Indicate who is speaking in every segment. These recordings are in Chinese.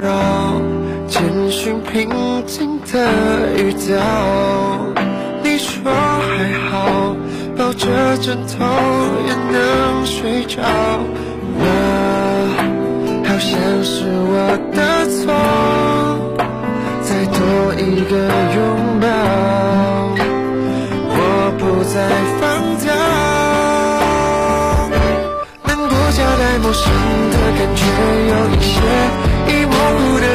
Speaker 1: 扰，简讯平静的语调。你说还好，抱着枕头也能睡着。那好像是我的错，再多一个拥抱，我不再放掉。难过夹带陌生的感觉，有一些。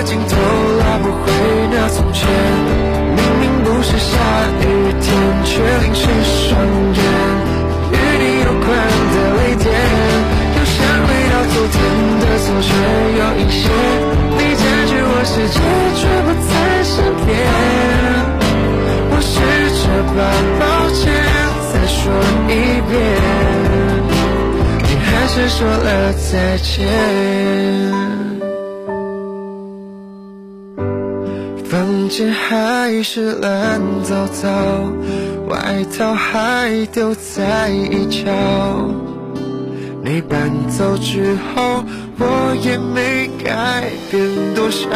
Speaker 1: 镜头拉不回那从前，明明不是下雨天，却淋湿双眼。与你有关的泪点，又想回到昨天的错，却有一些。你占据我世界，却不在身边。我试着把抱歉再说一遍，你还是说了再见。房间还是乱糟糟，外套还丢在一角。你搬走之后，我也没改变多少，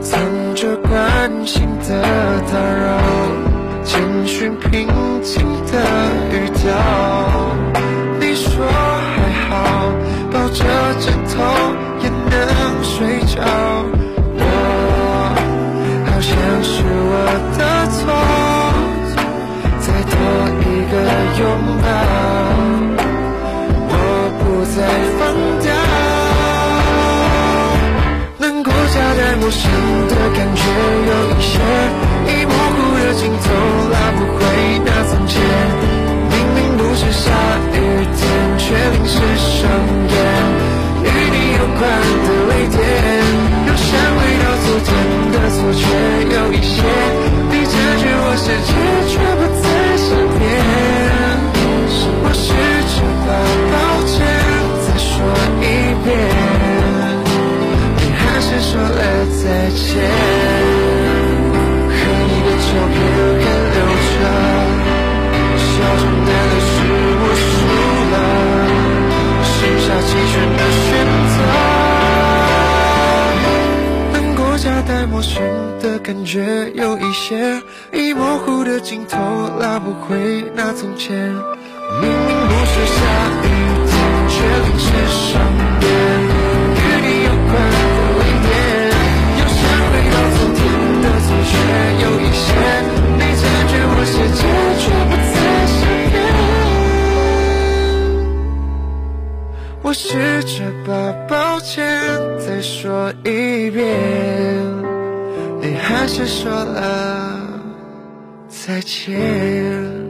Speaker 1: 藏着关心的打扰，简讯平静的语调。你说还好，抱着枕头也能睡着。拥抱，我不再放掉。难过夹带陌生的感觉，有一些还是说了再见。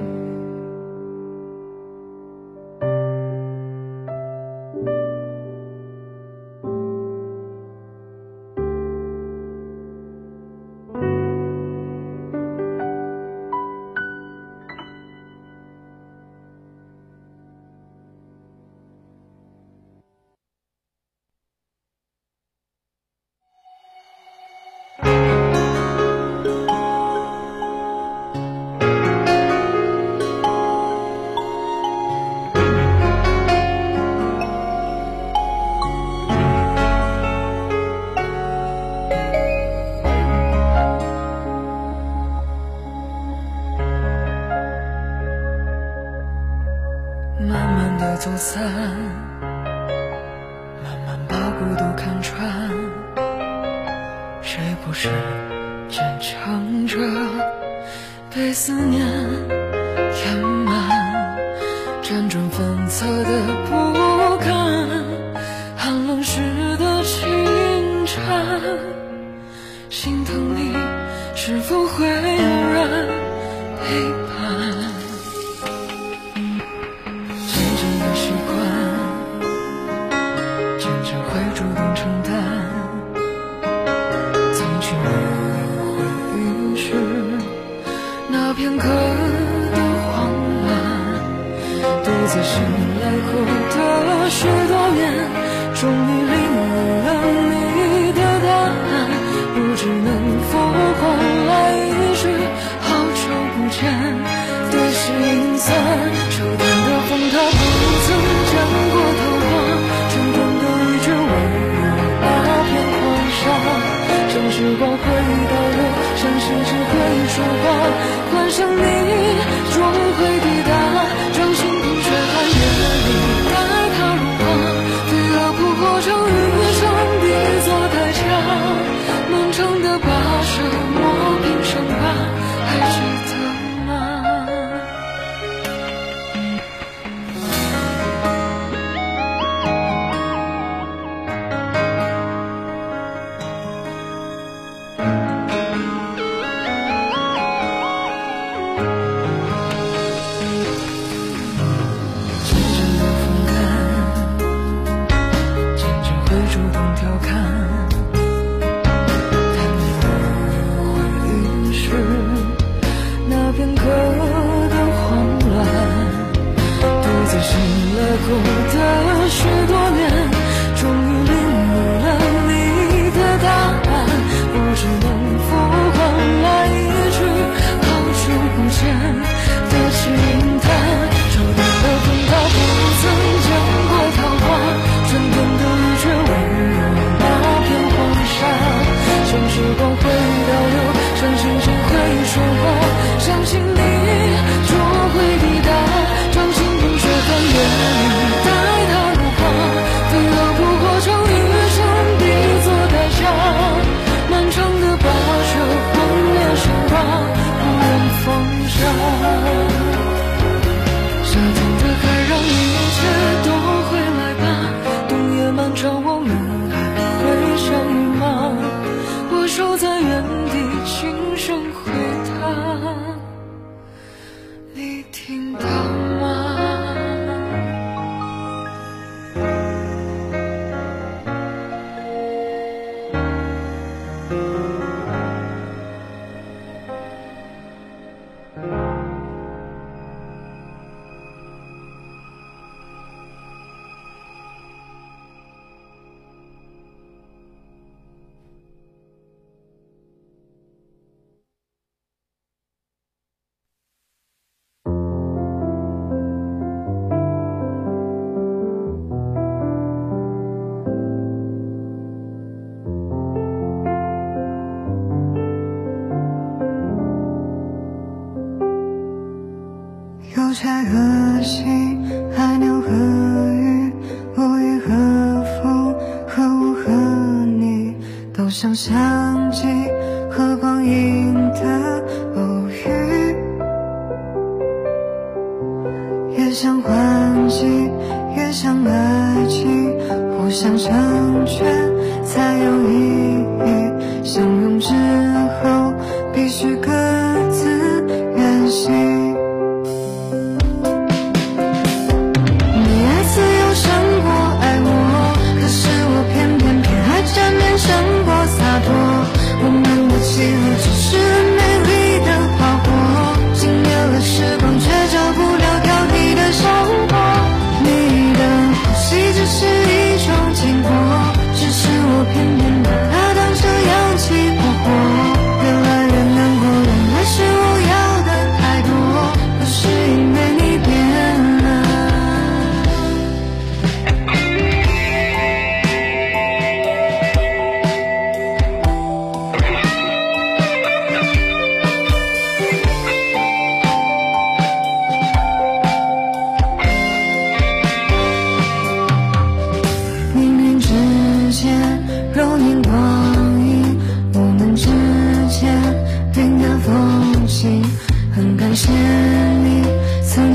Speaker 2: 慢片刻的慌乱，独自醒来后的许多年，终于幻想都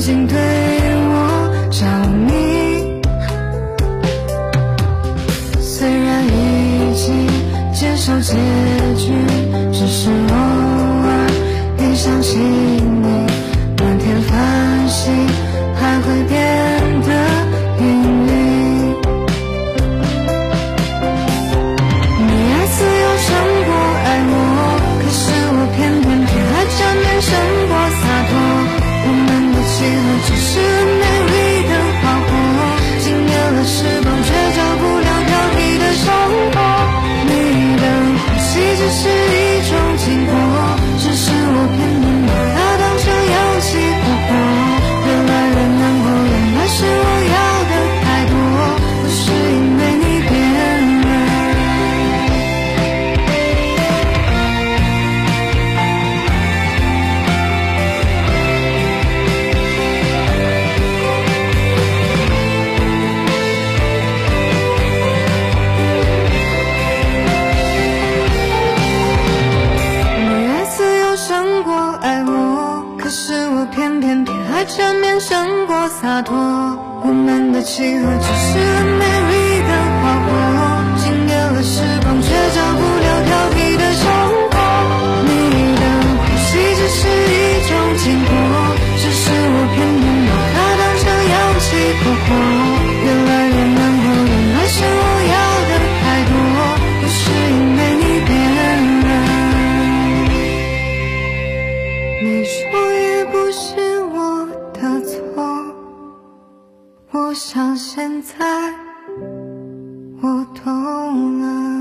Speaker 3: 进退现在我懂了。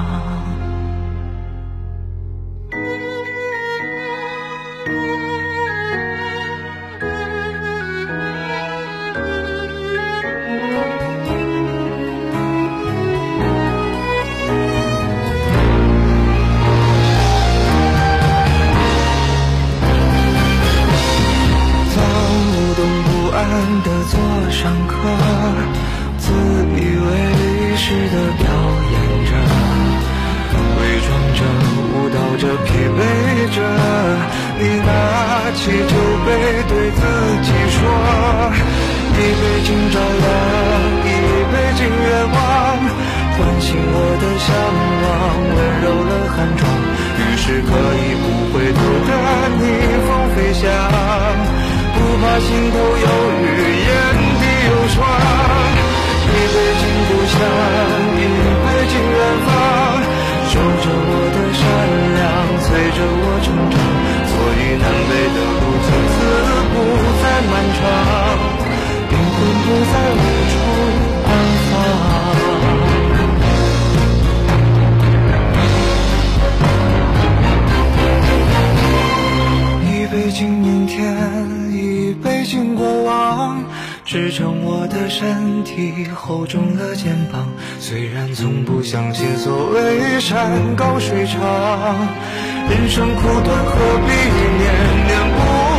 Speaker 1: 怕心头有雨，支撑我的身体，厚重了肩膀。虽然从不相信所谓山高水长，人生苦短，何必念念不忘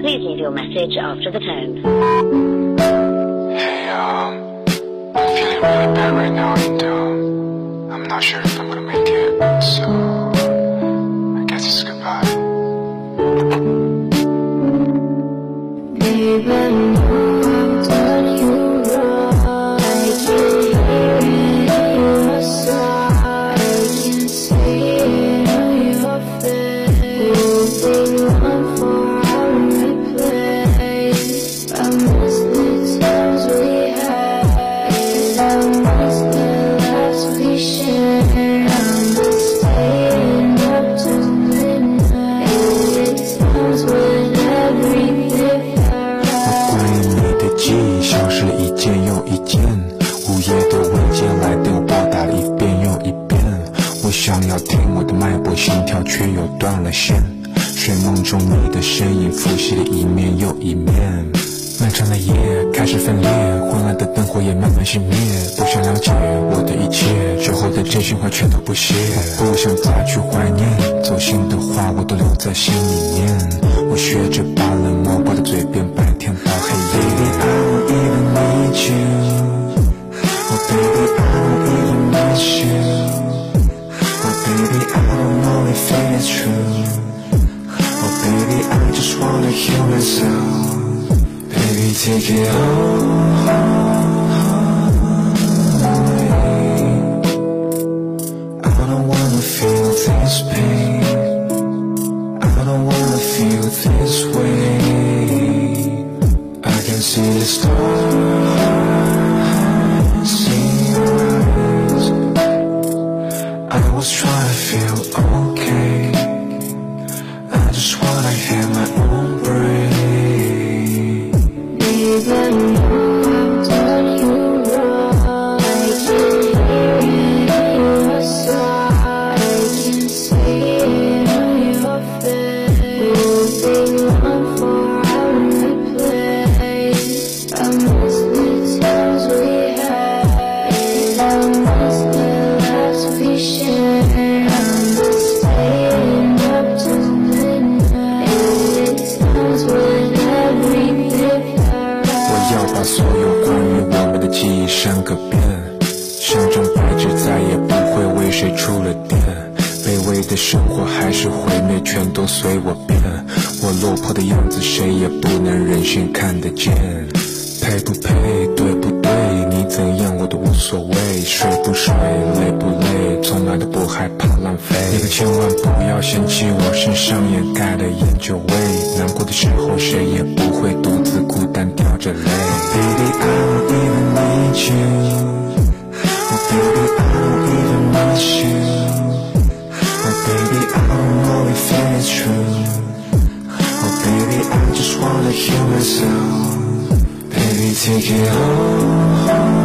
Speaker 4: Please leave your message after the tone.
Speaker 1: Hey, um, I'm feeling really bad right now and um, I'm not sure if I'm gonna make it, so I guess it's good. 心跳，却又断了线。睡梦中你的身影复习了一面又一面。漫长的夜开始分裂，昏暗的灯火也慢慢熄灭。不想了解我的一切，之后的真心话全都不屑。不想再去怀念，走心的话我都留在心里面。我学着把冷漠挂在嘴边，白天到黑夜。Baby I don't even need you. Oh baby I don't even miss you. Baby I don't know if it is true. Oh baby I just wanna hear myself. Baby take it away. I don't wanna feel this pain. I don't wanna feel this way. I can see the stars 是毁灭，全都随我便。我落魄的样子，谁也不能忍心看得见。配不配，对不对？你怎样我都无所谓。睡不睡，累不累，从来都不害怕浪费。你可千万不要嫌弃我身上掩盖的烟酒味。难过的时候，谁也不会独自孤单掉着泪。Baby I don't even need you. Baby I don't even miss you. Know if it is true. Oh baby I just wanna hear myself. Baby take it away.